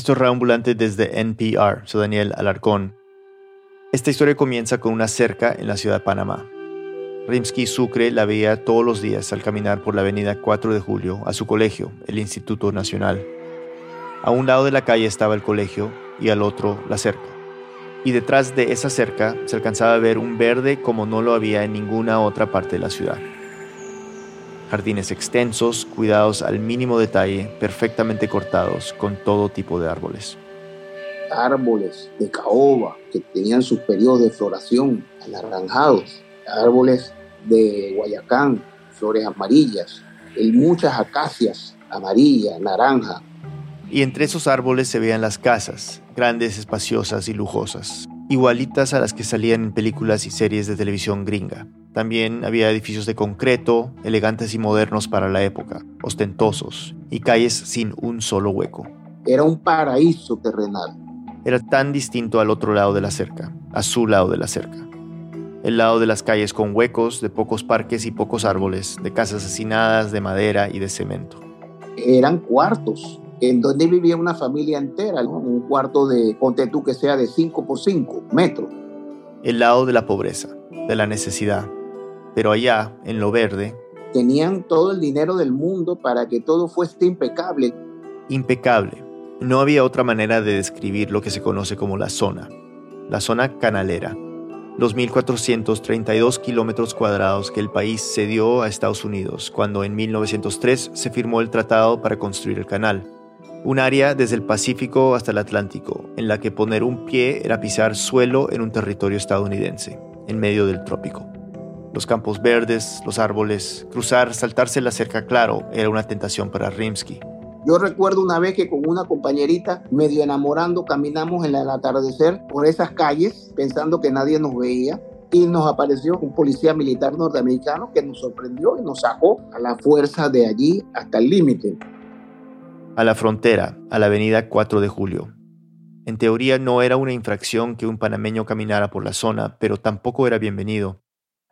Esto es Reambulante desde NPR, soy Daniel Alarcón. Esta historia comienza con una cerca en la ciudad de Panamá. Rimsky Sucre la veía todos los días al caminar por la avenida 4 de Julio a su colegio, el Instituto Nacional. A un lado de la calle estaba el colegio y al otro la cerca. Y detrás de esa cerca se alcanzaba a ver un verde como no lo había en ninguna otra parte de la ciudad. Jardines extensos, cuidados al mínimo detalle, perfectamente cortados con todo tipo de árboles. Árboles de caoba que tenían sus periodos de floración anaranjados, árboles de Guayacán, flores amarillas, y muchas acacias amarillas, naranja. Y entre esos árboles se veían las casas, grandes, espaciosas y lujosas, igualitas a las que salían en películas y series de televisión gringa. También había edificios de concreto, elegantes y modernos para la época, ostentosos, y calles sin un solo hueco. Era un paraíso terrenal. Era tan distinto al otro lado de la cerca, a su lado de la cerca el lado de las calles con huecos, de pocos parques y pocos árboles, de casas asesinadas de madera y de cemento. Eran cuartos en donde vivía una familia entera, un cuarto de, ponte tú que sea de 5 por 5 metros. El lado de la pobreza, de la necesidad. Pero allá, en lo verde, tenían todo el dinero del mundo para que todo fuese impecable. Impecable. No había otra manera de describir lo que se conoce como la zona, la zona canalera los 1.432 kilómetros cuadrados que el país cedió a Estados Unidos cuando en 1903 se firmó el tratado para construir el canal. Un área desde el Pacífico hasta el Atlántico, en la que poner un pie era pisar suelo en un territorio estadounidense, en medio del trópico. Los campos verdes, los árboles, cruzar, saltarse la cerca claro era una tentación para Rimsky. Yo recuerdo una vez que con una compañerita, medio enamorando, caminamos en el atardecer por esas calles pensando que nadie nos veía y nos apareció un policía militar norteamericano que nos sorprendió y nos sacó a la fuerza de allí hasta el límite. A la frontera, a la avenida 4 de Julio. En teoría no era una infracción que un panameño caminara por la zona, pero tampoco era bienvenido.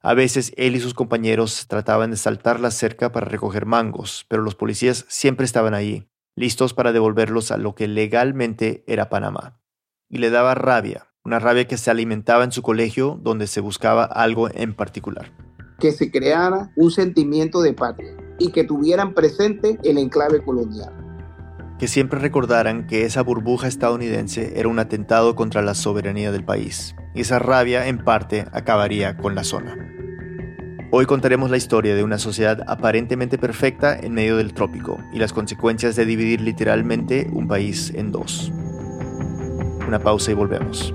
A veces él y sus compañeros trataban de saltar la cerca para recoger mangos, pero los policías siempre estaban allí, listos para devolverlos a lo que legalmente era Panamá. Y le daba rabia, una rabia que se alimentaba en su colegio donde se buscaba algo en particular. Que se creara un sentimiento de patria y que tuvieran presente el enclave colonial. Que siempre recordaran que esa burbuja estadounidense era un atentado contra la soberanía del país y esa rabia en parte acabaría con la zona. Hoy contaremos la historia de una sociedad aparentemente perfecta en medio del trópico y las consecuencias de dividir literalmente un país en dos. Una pausa y volvemos.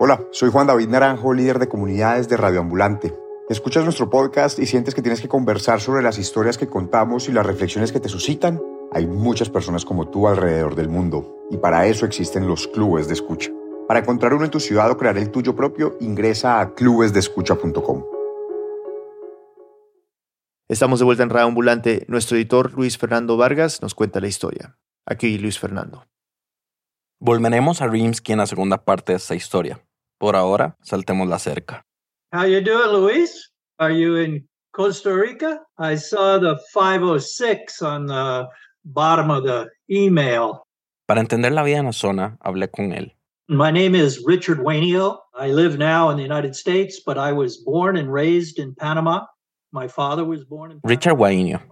Hola, soy Juan David Naranjo, líder de comunidades de Radio Ambulante. Escuchas nuestro podcast y sientes que tienes que conversar sobre las historias que contamos y las reflexiones que te suscitan. Hay muchas personas como tú alrededor del mundo y para eso existen los clubes de escucha. Para encontrar uno en tu ciudad o crear el tuyo propio, ingresa a clubesdescucha.com. Estamos de vuelta en Radio Ambulante. Nuestro editor Luis Fernando Vargas nos cuenta la historia. Aquí Luis Fernando. Volveremos a Rimsky en la segunda parte de esta historia. Por ahora, saltemos la cerca. How you doing, Luis? Are you in Costa Rica? I saw the 506 on the bottom of the email. Para entender la vida en la zona, hablé con él. My name is Richard Wainio. I live now in the United States, but I was born and raised in Panama. My father was born in Panama. Richard Wainio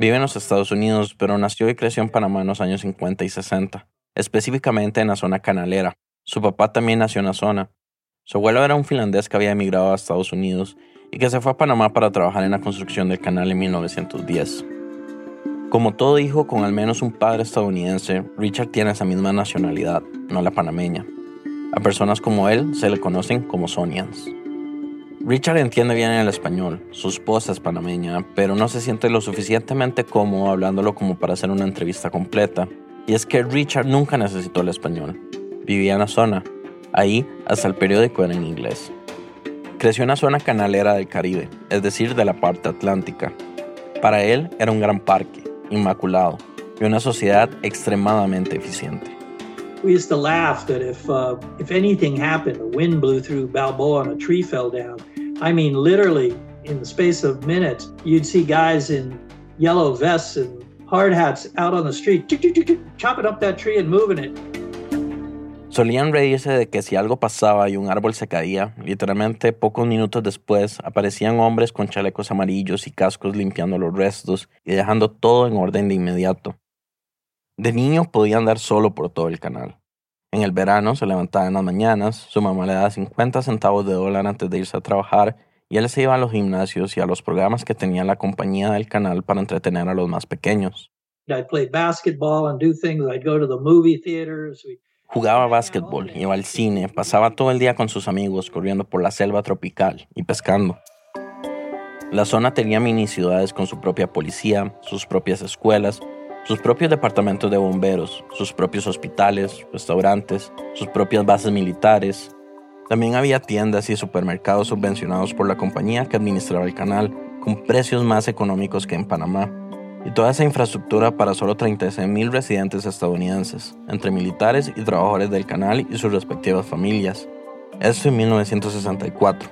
vive en los Estados Unidos, pero nació y creció en Panamá en los años 50 y 60, específicamente en la zona canalera. Su papá también nació en la zona. Su abuelo era un finlandés que había emigrado a Estados Unidos y que se fue a Panamá para trabajar en la construcción del canal en 1910. Como todo hijo con al menos un padre estadounidense, Richard tiene esa misma nacionalidad, no la panameña. A personas como él se le conocen como Sonians. Richard entiende bien el español, su esposa es panameña, pero no se siente lo suficientemente cómodo hablándolo como para hacer una entrevista completa. Y es que Richard nunca necesitó el español. Vivía en la zona. Ahí, hasta el periódico era en inglés. Creció en la zona canalera del Caribe, es decir, de la parte atlántica. Para él era un gran parque, inmaculado y una sociedad extremadamente eficiente. We used to laugh that if uh, if anything happened, a wind blew through Balboa and a tree fell down. I mean, literally in the space of minutes, you'd see guys in yellow vests and hard hats out on the street, chopping up that tree and moving it. Solían reírse de que si algo pasaba y un árbol se caía, literalmente pocos minutos después aparecían hombres con chalecos amarillos y cascos limpiando los restos y dejando todo en orden de inmediato. De niño podía andar solo por todo el canal. En el verano se levantaba en las mañanas, su mamá le daba 50 centavos de dólar antes de irse a trabajar y él se iba a los gimnasios y a los programas que tenía la compañía del canal para entretener a los más pequeños. Jugaba básquetbol, iba al cine, pasaba todo el día con sus amigos corriendo por la selva tropical y pescando. La zona tenía mini ciudades con su propia policía, sus propias escuelas, sus propios departamentos de bomberos, sus propios hospitales, restaurantes, sus propias bases militares. También había tiendas y supermercados subvencionados por la compañía que administraba el canal, con precios más económicos que en Panamá. Y toda esa infraestructura para solo 36.000 residentes estadounidenses, entre militares y trabajadores del canal y sus respectivas familias. Esto en 1964.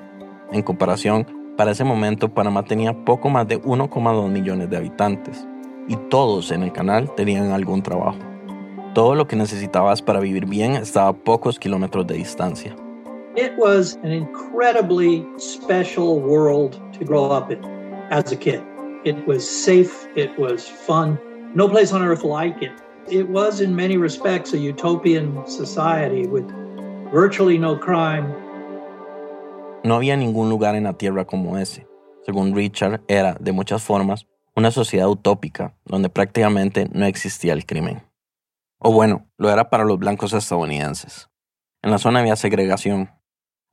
En comparación, para ese momento Panamá tenía poco más de 1,2 millones de habitantes y todos en el canal tenían algún trabajo. Todo lo que necesitabas para vivir bien estaba a pocos kilómetros de distancia. It was an incredibly special world to grow up in as a kid. It was safe, it was fun. No place on earth like it. It was, in many respects, a utopian society with virtually no crime. No había ningún lugar en la Tierra como ese. Según Richard, era, de muchas formas, una sociedad utópica donde prácticamente no existía el crimen. O bueno, lo era para los blancos estadounidenses. En la zona había segregación.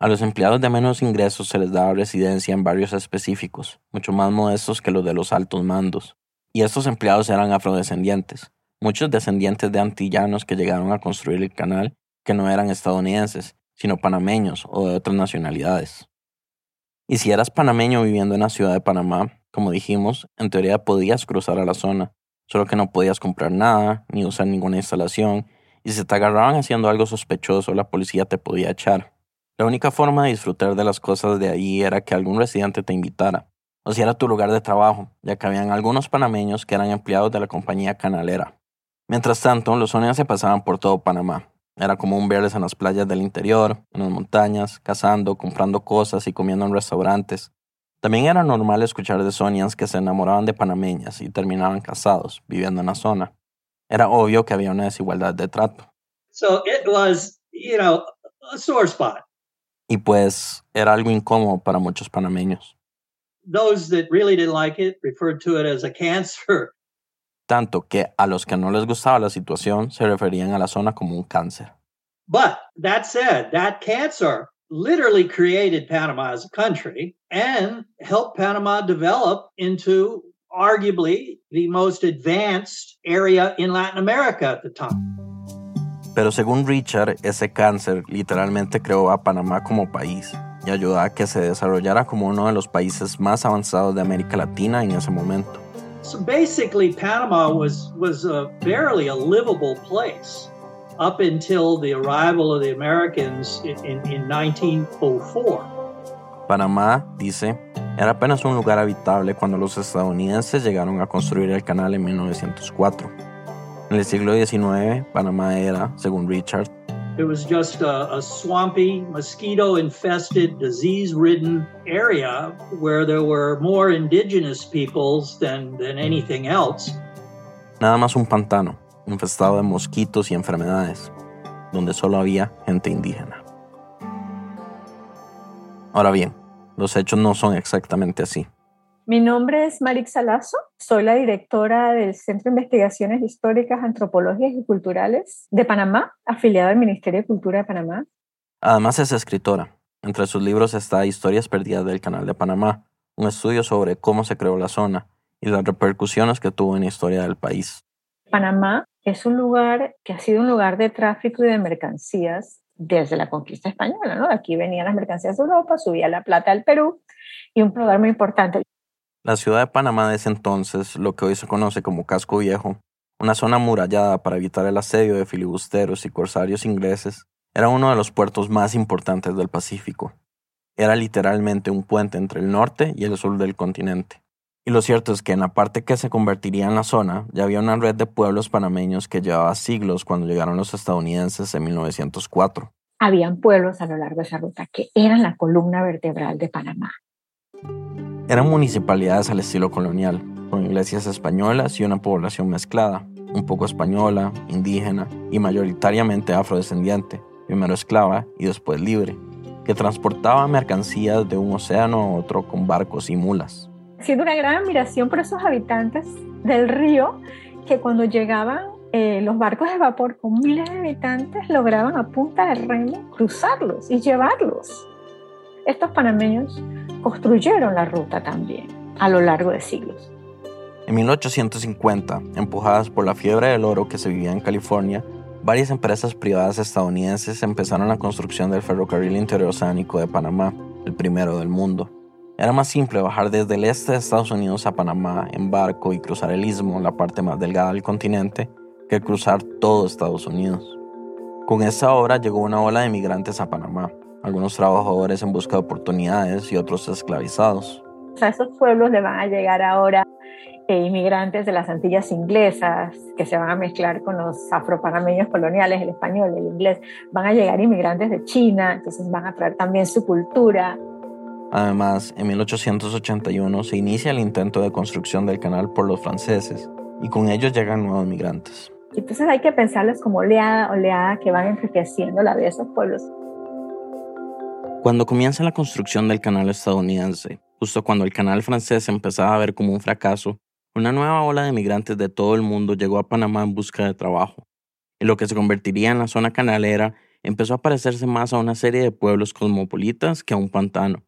A los empleados de menos ingresos se les daba residencia en barrios específicos, mucho más modestos que los de los altos mandos. Y estos empleados eran afrodescendientes, muchos descendientes de antillanos que llegaron a construir el canal, que no eran estadounidenses, sino panameños o de otras nacionalidades. Y si eras panameño viviendo en la ciudad de Panamá, como dijimos, en teoría podías cruzar a la zona, solo que no podías comprar nada, ni usar ninguna instalación, y si te agarraban haciendo algo sospechoso, la policía te podía echar. La única forma de disfrutar de las cosas de ahí era que algún residente te invitara, o si era tu lugar de trabajo, ya que habían algunos panameños que eran empleados de la compañía canalera. Mientras tanto, los sonidos se pasaban por todo Panamá. Era común verles en las playas del interior, en las montañas, cazando, comprando cosas y comiendo en restaurantes. También era normal escuchar de Sonians que se enamoraban de panameñas y terminaban casados, viviendo en la zona. Era obvio que había una desigualdad de trato. So it was, you know, a spot. Y pues era algo incómodo para muchos panameños. Those that really didn't like it referred to it as a cancer. Tanto que a los que no les gustaba la situación se referían a la zona como un cáncer. But that said, that cancer literally created Panama as a country and helped Panama develop into arguably the most advanced area in Latin America at the time. Pero según Richard, ese cáncer literalmente creó a Panamá como país y ayudó a que se desarrollara como uno de los países más avanzados de América Latina en ese momento. So basically, Panama was was a barely a livable place up until the arrival of the Americans in, in, in 1904. Panamá, dice, era apenas un lugar habitable cuando los estadounidenses llegaron a construir el canal en 1904. En el siglo XIX, Panamá era, según Richard, It was just a, a swampy, mosquito infested, disease ridden area where there were more indigenous peoples than, than anything else. Nada más un pantano, infestado de mosquitos y enfermedades, donde solo había gente indígena. Ahora bien, los hechos no son exactamente así. Mi nombre es Marix Salazo, soy la directora del Centro de Investigaciones Históricas, Antropológicas y Culturales de Panamá, afiliado al Ministerio de Cultura de Panamá. Además es escritora. Entre sus libros está Historias Perdidas del Canal de Panamá, un estudio sobre cómo se creó la zona y las repercusiones que tuvo en la historia del país. Panamá es un lugar que ha sido un lugar de tráfico y de mercancías desde la conquista española, ¿no? Aquí venían las mercancías de Europa, subía la plata al Perú y un lugar muy importante. La ciudad de Panamá de ese entonces, lo que hoy se conoce como Casco Viejo, una zona amurallada para evitar el asedio de filibusteros y corsarios ingleses, era uno de los puertos más importantes del Pacífico. era literalmente un puente entre el norte y el sur del continente. Y lo cierto es que en la parte que se convertiría en la zona ya había una red de pueblos panameños que llevaba siglos cuando llegaron los estadounidenses en 1904. Habían pueblos a lo largo de esa ruta que eran la columna vertebral de Panamá. Eran municipalidades al estilo colonial, con iglesias españolas y una población mezclada, un poco española, indígena y mayoritariamente afrodescendiente, primero esclava y después libre, que transportaba mercancías de un océano a otro con barcos y mulas. Siendo una gran admiración por esos habitantes del río que cuando llegaban eh, los barcos de vapor con miles de habitantes lograban a punta de remo cruzarlos y llevarlos. Estos panameños construyeron la ruta también a lo largo de siglos. En 1850, empujadas por la fiebre del oro que se vivía en California, varias empresas privadas estadounidenses empezaron la construcción del ferrocarril interoceánico de Panamá, el primero del mundo. Era más simple bajar desde el este de Estados Unidos a Panamá en barco y cruzar el istmo, la parte más delgada del continente, que cruzar todo Estados Unidos. Con esa obra llegó una ola de migrantes a Panamá, algunos trabajadores en busca de oportunidades y otros esclavizados. A esos pueblos le van a llegar ahora eh, inmigrantes de las Antillas inglesas que se van a mezclar con los afropanameños coloniales, el español, el inglés. Van a llegar inmigrantes de China, entonces van a traer también su cultura. Además, en 1881 se inicia el intento de construcción del canal por los franceses y con ellos llegan nuevos migrantes. Entonces hay que pensarlos como oleada, oleada que van enriqueciendo la vida de esos pueblos. Cuando comienza la construcción del canal estadounidense, justo cuando el canal francés empezaba a ver como un fracaso, una nueva ola de migrantes de todo el mundo llegó a Panamá en busca de trabajo. Y lo que se convertiría en la zona canalera empezó a parecerse más a una serie de pueblos cosmopolitas que a un pantano.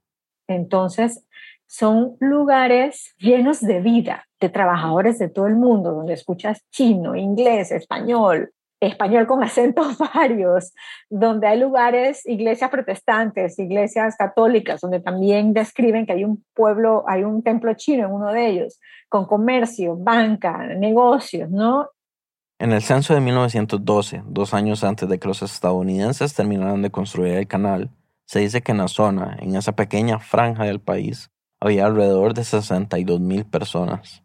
Entonces, son lugares llenos de vida, de trabajadores de todo el mundo, donde escuchas chino, inglés, español, español con acentos varios, donde hay lugares, iglesias protestantes, iglesias católicas, donde también describen que hay un pueblo, hay un templo chino en uno de ellos, con comercio, banca, negocios, ¿no? En el censo de 1912, dos años antes de que los estadounidenses terminaran de construir el canal, se dice que en la zona, en esa pequeña franja del país, había alrededor de 62 mil personas.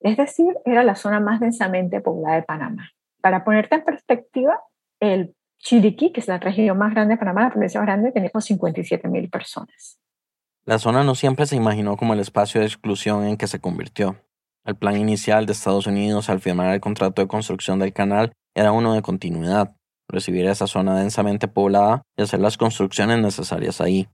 Es decir, era la zona más densamente poblada de Panamá. Para ponerte en perspectiva, el Chiriquí, que es la región más grande de Panamá, la provincia más grande, tenía 57 mil personas. La zona no siempre se imaginó como el espacio de exclusión en que se convirtió. El plan inicial de Estados Unidos al firmar el contrato de construcción del canal era uno de continuidad, recibir esa zona densamente poblada y hacer las construcciones necesarias ahí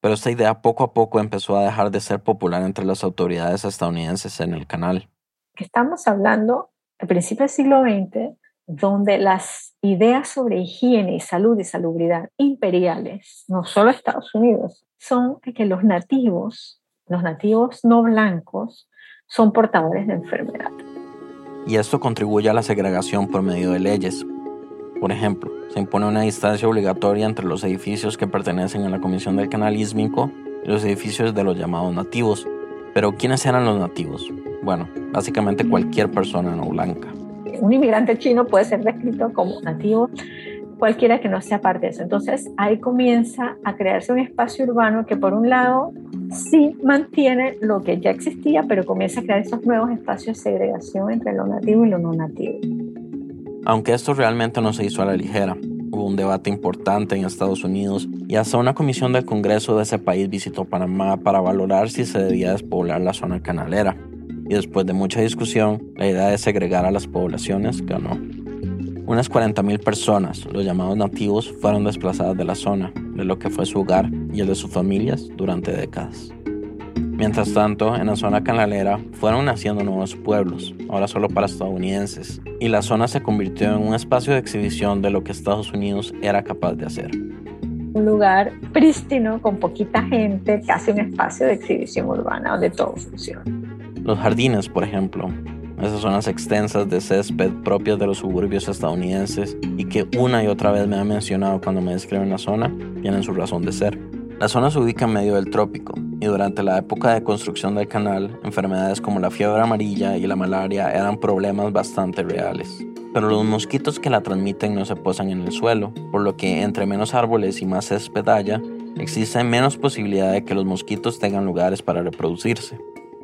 pero esta idea poco a poco empezó a dejar de ser popular entre las autoridades estadounidenses en el canal. Estamos hablando al principio del siglo XX, donde las ideas sobre higiene y salud y salubridad imperiales, no solo Estados Unidos, son que los nativos, los nativos no blancos, son portadores de enfermedad. Y esto contribuye a la segregación por medio de leyes, por ejemplo, se impone una distancia obligatoria entre los edificios que pertenecen a la Comisión del Canal y los edificios de los llamados nativos. Pero ¿quiénes eran los nativos? Bueno, básicamente cualquier persona no blanca. Un inmigrante chino puede ser descrito como nativo cualquiera que no sea parte de eso. Entonces ahí comienza a crearse un espacio urbano que por un lado sí mantiene lo que ya existía, pero comienza a crear esos nuevos espacios de segregación entre lo nativo y lo no nativo. Aunque esto realmente no se hizo a la ligera, hubo un debate importante en Estados Unidos y hasta una comisión del Congreso de ese país visitó Panamá para valorar si se debía despoblar la zona canalera. Y después de mucha discusión, la idea de segregar a las poblaciones ganó. Unas 40.000 personas, los llamados nativos, fueron desplazadas de la zona, de lo que fue su hogar y el de sus familias durante décadas. Mientras tanto, en la zona canalera fueron naciendo nuevos pueblos, ahora solo para estadounidenses, y la zona se convirtió en un espacio de exhibición de lo que Estados Unidos era capaz de hacer. Un lugar prístino, con poquita gente, casi un espacio de exhibición urbana donde todo funciona. Los jardines, por ejemplo, esas zonas extensas de césped propias de los suburbios estadounidenses y que una y otra vez me han mencionado cuando me describen la zona, tienen su razón de ser. La zona se ubica en medio del trópico y durante la época de construcción del canal, enfermedades como la fiebre amarilla y la malaria eran problemas bastante reales. Pero los mosquitos que la transmiten no se posan en el suelo, por lo que entre menos árboles y más césped haya, existe menos posibilidad de que los mosquitos tengan lugares para reproducirse.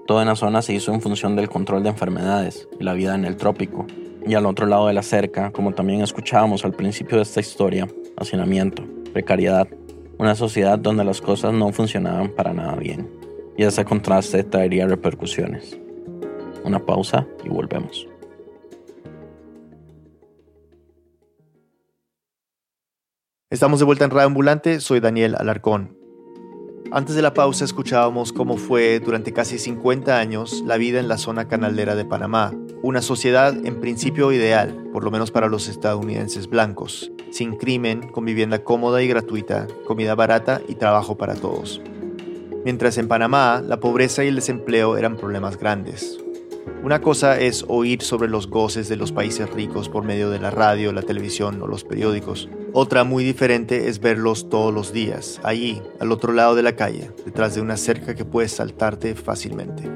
Todo en la zona se hizo en función del control de enfermedades y la vida en el trópico. Y al otro lado de la cerca, como también escuchábamos al principio de esta historia, hacinamiento, precariedad, una sociedad donde las cosas no funcionaban para nada bien. Y ese contraste traería repercusiones. Una pausa y volvemos. Estamos de vuelta en Radio Ambulante, soy Daniel Alarcón. Antes de la pausa escuchábamos cómo fue durante casi 50 años la vida en la zona canalera de Panamá, una sociedad en principio ideal, por lo menos para los estadounidenses blancos, sin crimen, con vivienda cómoda y gratuita, comida barata y trabajo para todos. Mientras en Panamá la pobreza y el desempleo eran problemas grandes, una cosa es oír sobre los goces de los países ricos por medio de la radio, la televisión o los periódicos. Otra muy diferente es verlos todos los días, allí, al otro lado de la calle, detrás de una cerca que puedes saltarte fácilmente.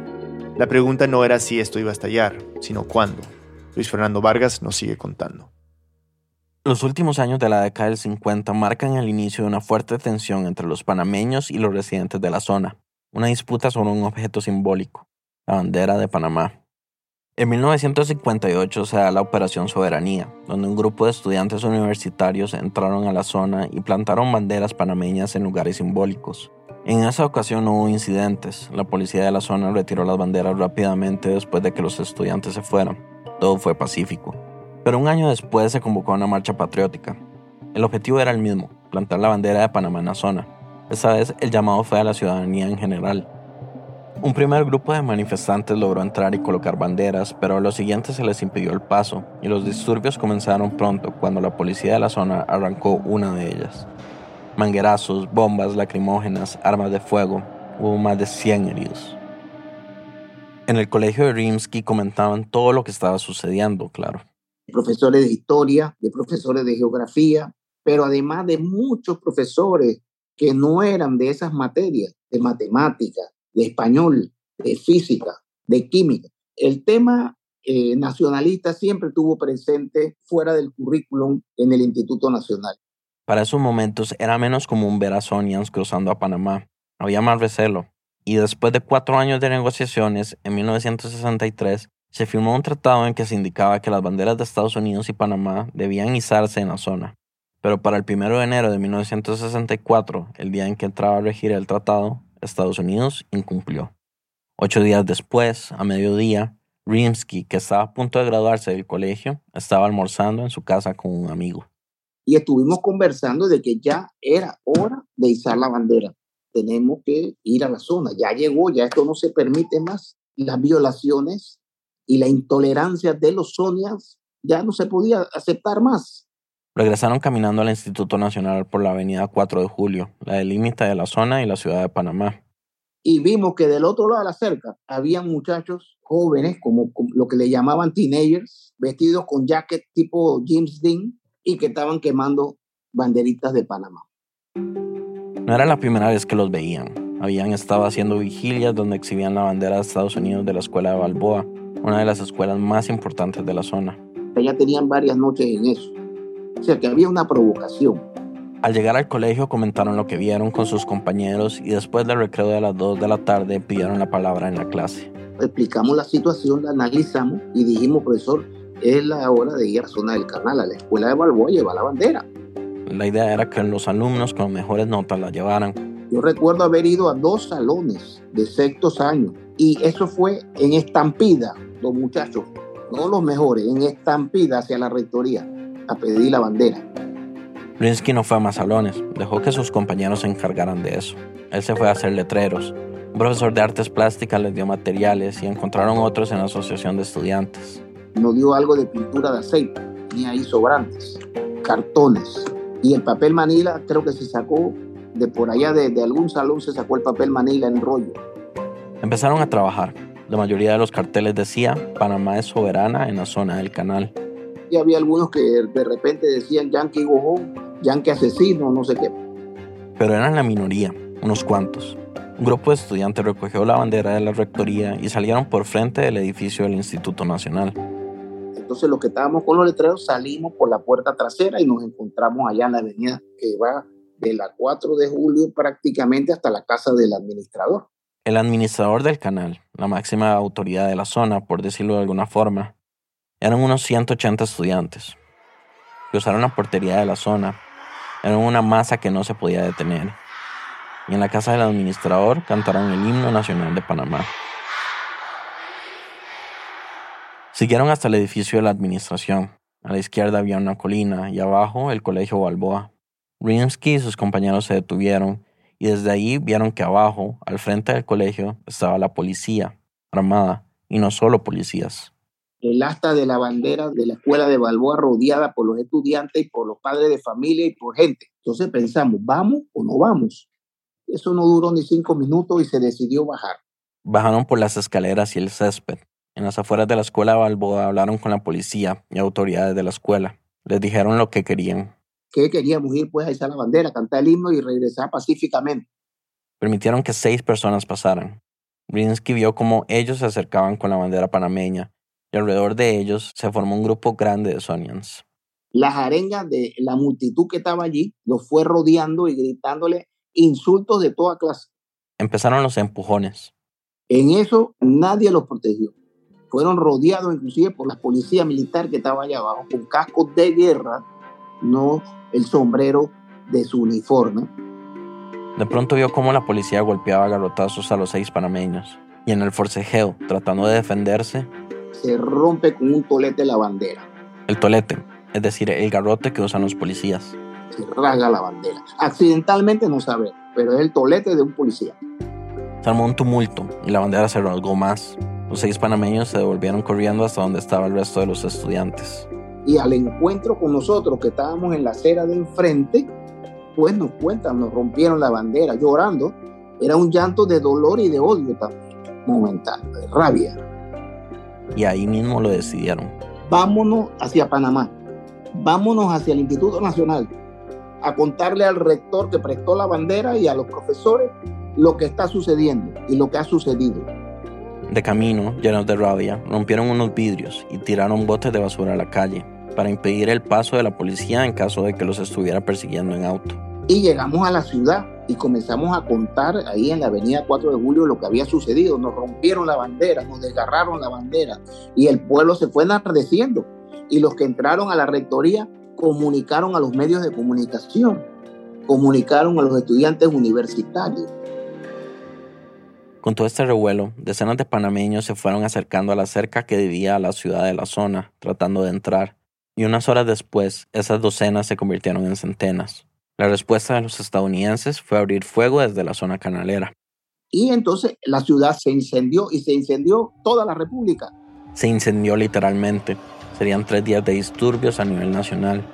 La pregunta no era si esto iba a estallar, sino cuándo. Luis Fernando Vargas nos sigue contando. Los últimos años de la década del 50 marcan el inicio de una fuerte tensión entre los panameños y los residentes de la zona, una disputa sobre un objeto simbólico, la bandera de Panamá. En 1958 se da la Operación Soberanía, donde un grupo de estudiantes universitarios entraron a la zona y plantaron banderas panameñas en lugares simbólicos. En esa ocasión no hubo incidentes, la policía de la zona retiró las banderas rápidamente después de que los estudiantes se fueran. Todo fue pacífico. Pero un año después se convocó una marcha patriótica. El objetivo era el mismo, plantar la bandera de Panamá en la zona. Esta vez el llamado fue a la ciudadanía en general, un primer grupo de manifestantes logró entrar y colocar banderas, pero a los siguientes se les impidió el paso, y los disturbios comenzaron pronto cuando la policía de la zona arrancó una de ellas. Manguerazos, bombas lacrimógenas, armas de fuego, hubo más de 100 heridos. En el colegio de Rimsky comentaban todo lo que estaba sucediendo, claro. Profesores de historia, de profesores de geografía, pero además de muchos profesores que no eran de esas materias, de matemáticas, de español, de física, de química. El tema eh, nacionalista siempre tuvo presente fuera del currículum en el Instituto Nacional. Para esos momentos era menos común ver a Sonians cruzando a Panamá. Había más recelo. Y después de cuatro años de negociaciones, en 1963, se firmó un tratado en que se indicaba que las banderas de Estados Unidos y Panamá debían izarse en la zona. Pero para el 1 de enero de 1964, el día en que entraba a regir el tratado, Estados Unidos incumplió. Ocho días después, a mediodía, Rimsky, que estaba a punto de graduarse del colegio, estaba almorzando en su casa con un amigo. Y estuvimos conversando de que ya era hora de izar la bandera. Tenemos que ir a la zona. Ya llegó, ya esto no se permite más. Las violaciones y la intolerancia de los sonias ya no se podía aceptar más. Regresaron caminando al Instituto Nacional por la avenida 4 de Julio, la del límite de la zona y la ciudad de Panamá. Y vimos que del otro lado de la cerca había muchachos jóvenes, como, lo que le llamaban teenagers, vestidos con jacket tipo James Dean y que estaban quemando banderitas de Panamá. No era la primera vez que los veían. Habían estado haciendo vigilias donde exhibían la bandera de Estados Unidos de la escuela de Balboa, una de las escuelas más importantes de la zona. Ya tenían varias noches en eso. O sea que había una provocación. Al llegar al colegio comentaron lo que vieron con sus compañeros y después del recreo de las 2 de la tarde pidieron la palabra en la clase. Explicamos la situación, la analizamos y dijimos, profesor, es la hora de ir a zona del canal, a la escuela de Balboa, llevar la bandera. La idea era que los alumnos con mejores notas la llevaran. Yo recuerdo haber ido a dos salones de sextos años y eso fue en estampida, los muchachos, no los mejores, en estampida hacia la rectoría a pedir la bandera. Rinsky no fue a más salones, dejó que sus compañeros se encargaran de eso. Él se fue a hacer letreros. Un profesor de artes plásticas les dio materiales y encontraron otros en la asociación de estudiantes. Nos dio algo de pintura de aceite, tenía ahí sobrantes, cartones. Y el papel manila creo que se sacó de por allá, de, de algún salón se sacó el papel manila en rollo. Empezaron a trabajar. La mayoría de los carteles decía, Panamá es soberana en la zona del canal y había algunos que de repente decían Yankee Gojón, Yankee asesino, no sé qué. Pero eran la minoría, unos cuantos. Un grupo de estudiantes recogió la bandera de la rectoría y salieron por frente del edificio del Instituto Nacional. Entonces los que estábamos con los letreros salimos por la puerta trasera y nos encontramos allá en la avenida que va de la 4 de julio prácticamente hasta la casa del administrador. El administrador del canal, la máxima autoridad de la zona, por decirlo de alguna forma, eran unos 180 estudiantes. Cruzaron la portería de la zona. Eran una masa que no se podía detener. Y en la casa del administrador cantaron el himno nacional de Panamá. Siguieron hasta el edificio de la administración. A la izquierda había una colina y abajo el colegio Balboa. Rimsky y sus compañeros se detuvieron y desde ahí vieron que abajo, al frente del colegio, estaba la policía, armada, y no solo policías. El asta de la bandera de la escuela de Balboa rodeada por los estudiantes y por los padres de familia y por gente. Entonces pensamos, ¿vamos o no vamos? Eso no duró ni cinco minutos y se decidió bajar. Bajaron por las escaleras y el césped. En las afueras de la escuela de Balboa hablaron con la policía y autoridades de la escuela. Les dijeron lo que querían, que queríamos ir pues a la bandera, cantar el himno y regresar pacíficamente. Permitieron que seis personas pasaran. Brinsky vio cómo ellos se acercaban con la bandera panameña y alrededor de ellos se formó un grupo grande de Sonians. Las arengas de la multitud que estaba allí los fue rodeando y gritándole insultos de toda clase. Empezaron los empujones. En eso nadie los protegió. Fueron rodeados inclusive por la policía militar que estaba allá abajo con cascos de guerra, no el sombrero de su uniforme. De pronto vio cómo la policía golpeaba garrotazos a los seis panameños y en el forcejeo, tratando de defenderse, se rompe con un tolete la bandera. El tolete, es decir, el garrote que usan los policías. Se rasga la bandera. Accidentalmente no sabe, pero es el tolete de un policía. Se armó un tumulto y la bandera se rasgó más. Los seis panameños se devolvieron corriendo hasta donde estaba el resto de los estudiantes y al encuentro con nosotros que estábamos en la acera de enfrente, pues nos cuentan, nos rompieron la bandera llorando. Era un llanto de dolor y de odio también, momentáneo, de rabia. Y ahí mismo lo decidieron. Vámonos hacia Panamá, vámonos hacia el Instituto Nacional a contarle al rector que prestó la bandera y a los profesores lo que está sucediendo y lo que ha sucedido. De camino, llenos de rabia, rompieron unos vidrios y tiraron botes de basura a la calle para impedir el paso de la policía en caso de que los estuviera persiguiendo en auto. Y llegamos a la ciudad y comenzamos a contar ahí en la avenida 4 de julio lo que había sucedido. Nos rompieron la bandera, nos desgarraron la bandera y el pueblo se fue enardeciendo. Y los que entraron a la rectoría comunicaron a los medios de comunicación, comunicaron a los estudiantes universitarios. Con todo este revuelo, decenas de panameños se fueron acercando a la cerca que dividía a la ciudad de la zona, tratando de entrar y unas horas después esas docenas se convirtieron en centenas. La respuesta de los estadounidenses fue abrir fuego desde la zona canalera. Y entonces la ciudad se incendió y se incendió toda la república. Se incendió literalmente. Serían tres días de disturbios a nivel nacional.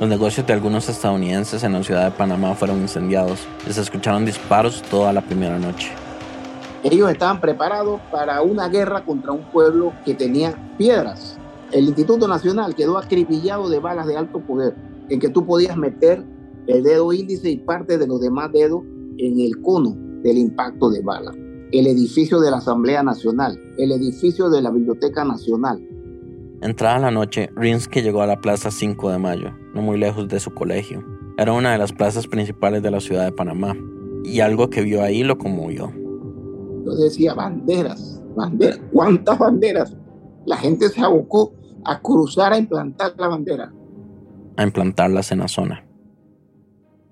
Los negocios de algunos estadounidenses en la ciudad de Panamá fueron incendiados se escucharon disparos toda la primera noche. Ellos estaban preparados para una guerra contra un pueblo que tenía piedras el Instituto Nacional quedó acribillado de balas de alto poder, en que tú podías meter el dedo índice y parte de los demás dedos en el cono del impacto de bala. El edificio de la Asamblea Nacional, el edificio de la Biblioteca Nacional. Entrada la noche, Rinsky llegó a la Plaza 5 de Mayo, no muy lejos de su colegio. Era una de las plazas principales de la ciudad de Panamá, y algo que vio ahí lo conmovió. Yo decía, banderas, banderas, ¿cuántas banderas? la gente se abocó a cruzar a implantar la bandera. A implantarlas en la zona.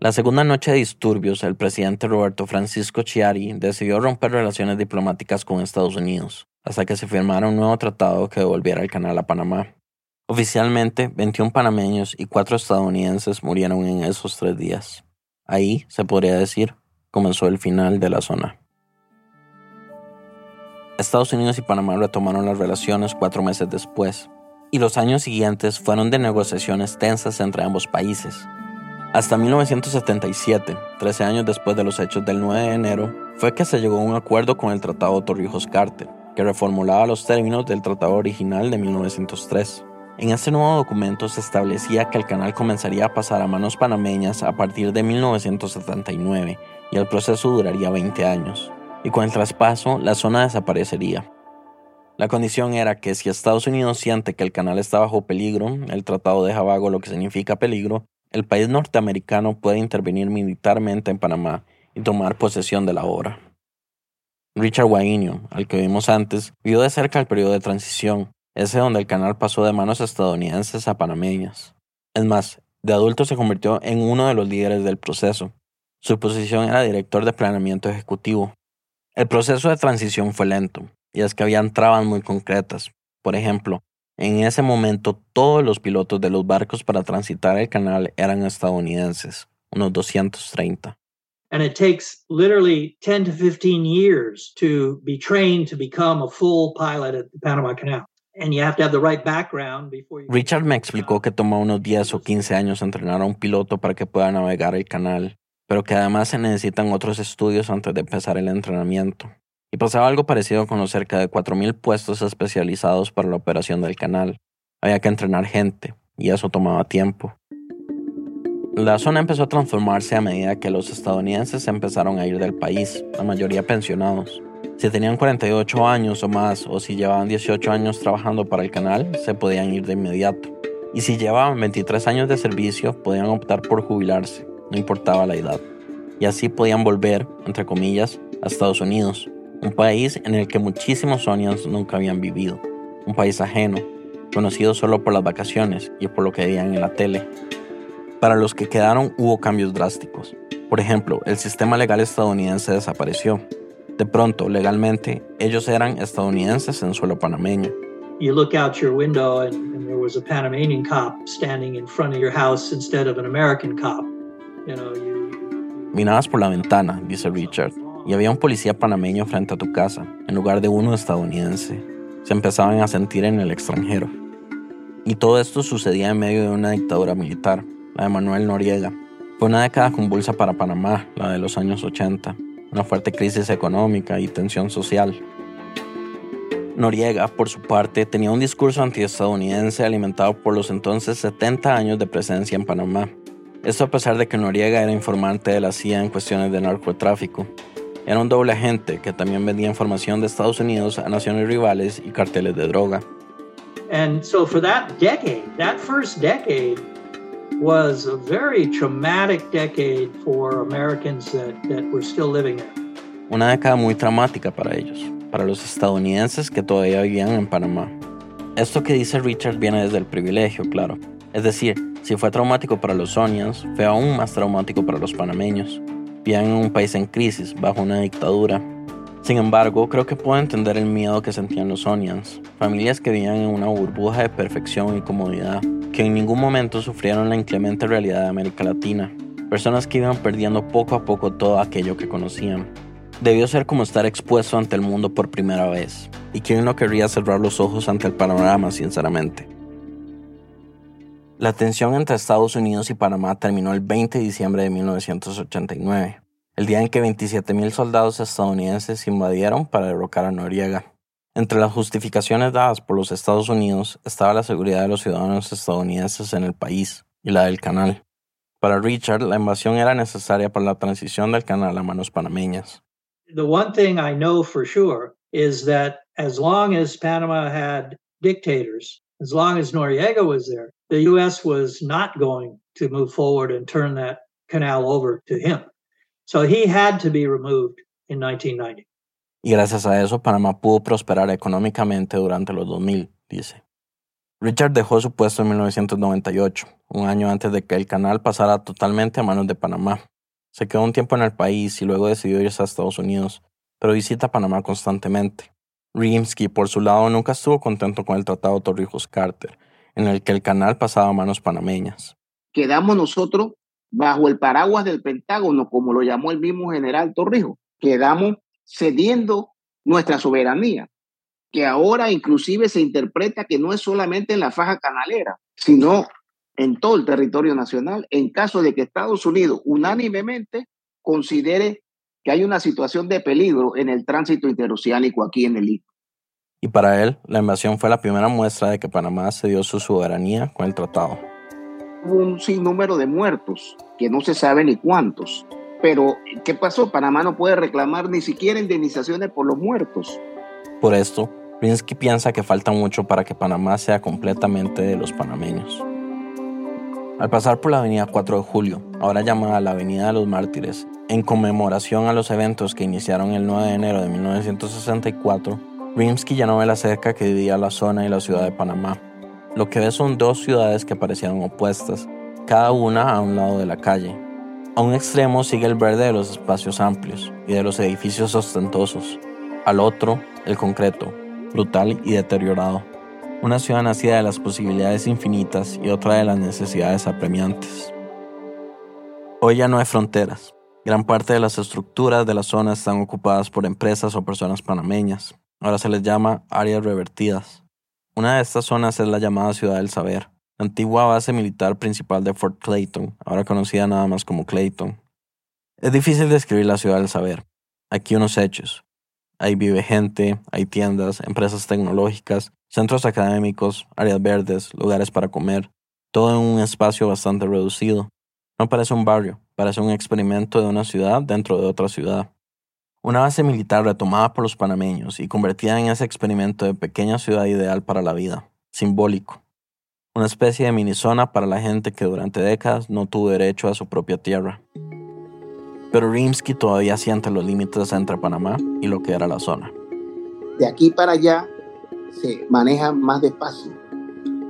La segunda noche de disturbios, el presidente Roberto Francisco Chiari decidió romper relaciones diplomáticas con Estados Unidos, hasta que se firmara un nuevo tratado que devolviera el canal a Panamá. Oficialmente, 21 panameños y 4 estadounidenses murieron en esos tres días. Ahí, se podría decir, comenzó el final de la zona. Estados Unidos y Panamá retomaron las relaciones cuatro meses después, y los años siguientes fueron de negociaciones tensas entre ambos países. Hasta 1977, 13 años después de los hechos del 9 de enero, fue que se llegó a un acuerdo con el Tratado Torrijos-Carter, que reformulaba los términos del tratado original de 1903. En este nuevo documento se establecía que el canal comenzaría a pasar a manos panameñas a partir de 1979 y el proceso duraría 20 años y con el traspaso la zona desaparecería. La condición era que si Estados Unidos siente que el canal está bajo peligro, el tratado deja vago lo que significa peligro, el país norteamericano puede intervenir militarmente en Panamá y tomar posesión de la obra. Richard Guainio, al que vimos antes, vio de cerca el periodo de transición, ese donde el canal pasó de manos estadounidenses a panameñas. Es más, de adulto se convirtió en uno de los líderes del proceso. Su posición era director de planeamiento ejecutivo. El proceso de transición fue lento, y es que habían trabas muy concretas. Por ejemplo, en ese momento todos los pilotos de los barcos para transitar el canal eran estadounidenses, unos 230. And it takes literally 10 to 15 years to be trained to become a full pilot at the Panama Canal. Richard me explicó que toma unos 10 o 15 años entrenar a un piloto para que pueda navegar el canal, pero que además se necesitan otros estudios antes de empezar el entrenamiento. Y pasaba algo parecido con los cerca de 4.000 puestos especializados para la operación del canal. Había que entrenar gente, y eso tomaba tiempo. La zona empezó a transformarse a medida que los estadounidenses empezaron a ir del país, la mayoría pensionados. Si tenían 48 años o más, o si llevaban 18 años trabajando para el canal, se podían ir de inmediato. Y si llevaban 23 años de servicio, podían optar por jubilarse, no importaba la edad. Y así podían volver, entre comillas, a Estados Unidos, un país en el que muchísimos Sonians nunca habían vivido, un país ajeno, conocido solo por las vacaciones y por lo que veían en la tele. Para los que quedaron hubo cambios drásticos. Por ejemplo, el sistema legal estadounidense desapareció. De pronto, legalmente, ellos eran estadounidenses en suelo panameño. You look out your window and, and there was a Panamanian cop standing in front of your house instead of an American cop. You know, you, Mirabas por la ventana, dice Richard, y había un policía panameño frente a tu casa, en lugar de uno estadounidense. Se empezaban a sentir en el extranjero. Y todo esto sucedía en medio de una dictadura militar, la de Manuel Noriega. Fue una década convulsa para Panamá, la de los años 80, una fuerte crisis económica y tensión social. Noriega, por su parte, tenía un discurso antiestadounidense alimentado por los entonces 70 años de presencia en Panamá. Esto a pesar de que Noriega era informante de la CIA en cuestiones de narcotráfico era un doble agente que también vendía información de Estados Unidos a naciones rivales y carteles de droga. And so for that decade, that first decade was a very traumatic decade for Americans that, that were still living there. Una década muy traumática para ellos, para los estadounidenses que todavía vivían en Panamá. Esto que dice Richard viene desde el privilegio, claro. Es decir, si fue traumático para los Sonians, fue aún más traumático para los panameños vivían en un país en crisis, bajo una dictadura. Sin embargo, creo que puedo entender el miedo que sentían los Onions, familias que vivían en una burbuja de perfección y comodidad, que en ningún momento sufrieron la inclemente realidad de América Latina, personas que iban perdiendo poco a poco todo aquello que conocían. Debió ser como estar expuesto ante el mundo por primera vez, y quién no querría cerrar los ojos ante el panorama, sinceramente. La tensión entre Estados Unidos y Panamá terminó el 20 de diciembre de 1989, el día en que 27.000 soldados estadounidenses invadieron para derrocar a Noriega. Entre las justificaciones dadas por los Estados Unidos estaba la seguridad de los ciudadanos estadounidenses en el país y la del canal. Para Richard, la invasión era necesaria para la transición del canal a manos panameñas. The one thing I know for sure is that as long as Panama had dictators, as long as Noriega was there, the U.S. was not going to move forward and turn that canal over to him. So he had to be removed in 1990. Y gracias a eso, Panamá pudo prosperar económicamente durante los 2000, dice. Richard dejó su puesto en 1998, un año antes de que el canal pasara totalmente a manos de Panamá. Se quedó un tiempo en el país y luego decidió irse a Estados Unidos, pero visita Panamá constantemente. Rimsky, por su lado, nunca estuvo contento con el Tratado Torrijos-Carter, en el que el canal pasaba a manos panameñas. Quedamos nosotros bajo el paraguas del Pentágono, como lo llamó el mismo general Torrijos. Quedamos cediendo nuestra soberanía, que ahora inclusive se interpreta que no es solamente en la faja canalera, sino en todo el territorio nacional, en caso de que Estados Unidos unánimemente considere que hay una situación de peligro en el tránsito interoceánico aquí en el Istmo. Y para él, la invasión fue la primera muestra de que Panamá cedió su soberanía con el tratado. Hubo un sinnúmero de muertos, que no se sabe ni cuántos. Pero, ¿qué pasó? Panamá no puede reclamar ni siquiera indemnizaciones por los muertos. Por esto, Rinsky piensa que falta mucho para que Panamá sea completamente de los panameños. Al pasar por la avenida 4 de Julio, ahora llamada la Avenida de los Mártires, en conmemoración a los eventos que iniciaron el 9 de enero de 1964, Rimsky ya no ve la cerca que dividía la zona y la ciudad de Panamá. Lo que ve son dos ciudades que parecieron opuestas, cada una a un lado de la calle. A un extremo sigue el verde de los espacios amplios y de los edificios ostentosos. Al otro, el concreto, brutal y deteriorado. Una ciudad nacida de las posibilidades infinitas y otra de las necesidades apremiantes. Hoy ya no hay fronteras. Gran parte de las estructuras de la zona están ocupadas por empresas o personas panameñas. Ahora se les llama áreas revertidas. Una de estas zonas es la llamada Ciudad del Saber, antigua base militar principal de Fort Clayton, ahora conocida nada más como Clayton. Es difícil describir la Ciudad del Saber. Aquí unos hechos. Ahí vive gente, hay tiendas, empresas tecnológicas, centros académicos, áreas verdes, lugares para comer, todo en un espacio bastante reducido. No parece un barrio, parece un experimento de una ciudad dentro de otra ciudad. Una base militar retomada por los panameños y convertida en ese experimento de pequeña ciudad ideal para la vida, simbólico. Una especie de mini zona para la gente que durante décadas no tuvo derecho a su propia tierra. Pero Rimsky todavía siente los límites entre Panamá y lo que era la zona. De aquí para allá se maneja más despacio.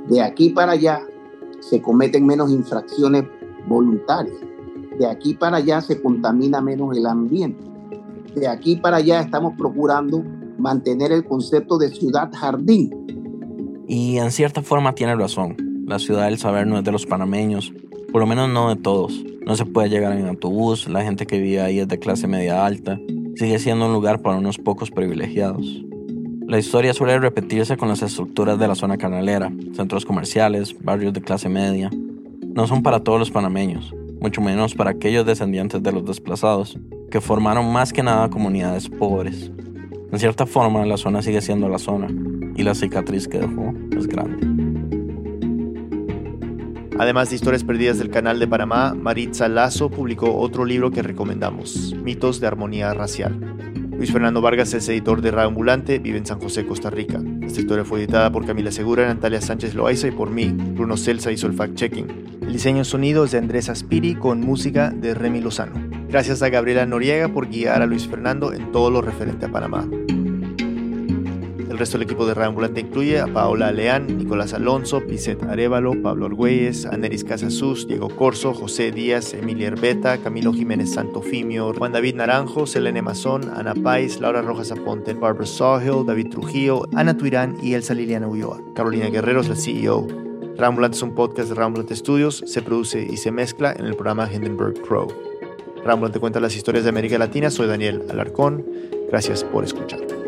De aquí para allá se cometen menos infracciones voluntarias. De aquí para allá se contamina menos el ambiente. De aquí para allá estamos procurando mantener el concepto de ciudad-jardín. Y en cierta forma tiene razón. La ciudad del saber no es de los panameños, por lo menos no de todos. No se puede llegar en autobús, la gente que vive ahí es de clase media alta, sigue siendo un lugar para unos pocos privilegiados. La historia suele repetirse con las estructuras de la zona canalera, centros comerciales, barrios de clase media. No son para todos los panameños, mucho menos para aquellos descendientes de los desplazados, que formaron más que nada comunidades pobres. En cierta forma, la zona sigue siendo la zona, y la cicatriz que dejó es grande. Además de historias perdidas del canal de Panamá, Maritza Lazo publicó otro libro que recomendamos, Mitos de Armonía Racial. Luis Fernando Vargas es editor de Radio Ambulante, vive en San José, Costa Rica. Esta historia fue editada por Camila Segura, Natalia Sánchez Loaiza y por mí, Bruno Celsa hizo el fact-checking. El diseño sonido es de Andrés Aspiri con música de Remy Lozano. Gracias a Gabriela Noriega por guiar a Luis Fernando en todo lo referente a Panamá. El resto del equipo de Radio Ambulante incluye a Paola Leán, Nicolás Alonso, Pizet Arevalo, Pablo Argüelles, Aneris Casasus, Diego Corso, José Díaz, Emilia Herbeta, Camilo Jiménez Santofimio, Juan David Naranjo, Selene Mazón, Ana Pais, Laura Rojas Aponte, Barbara Sawhill, David Trujillo, Ana Tuirán y Elsa Liliana Ulloa. Carolina Guerrero es la CEO. Rambulante es un podcast de Rambulante Studios, se produce y se mezcla en el programa Hindenburg Pro. Rambulante cuenta las historias de América Latina, soy Daniel Alarcón, gracias por escuchar.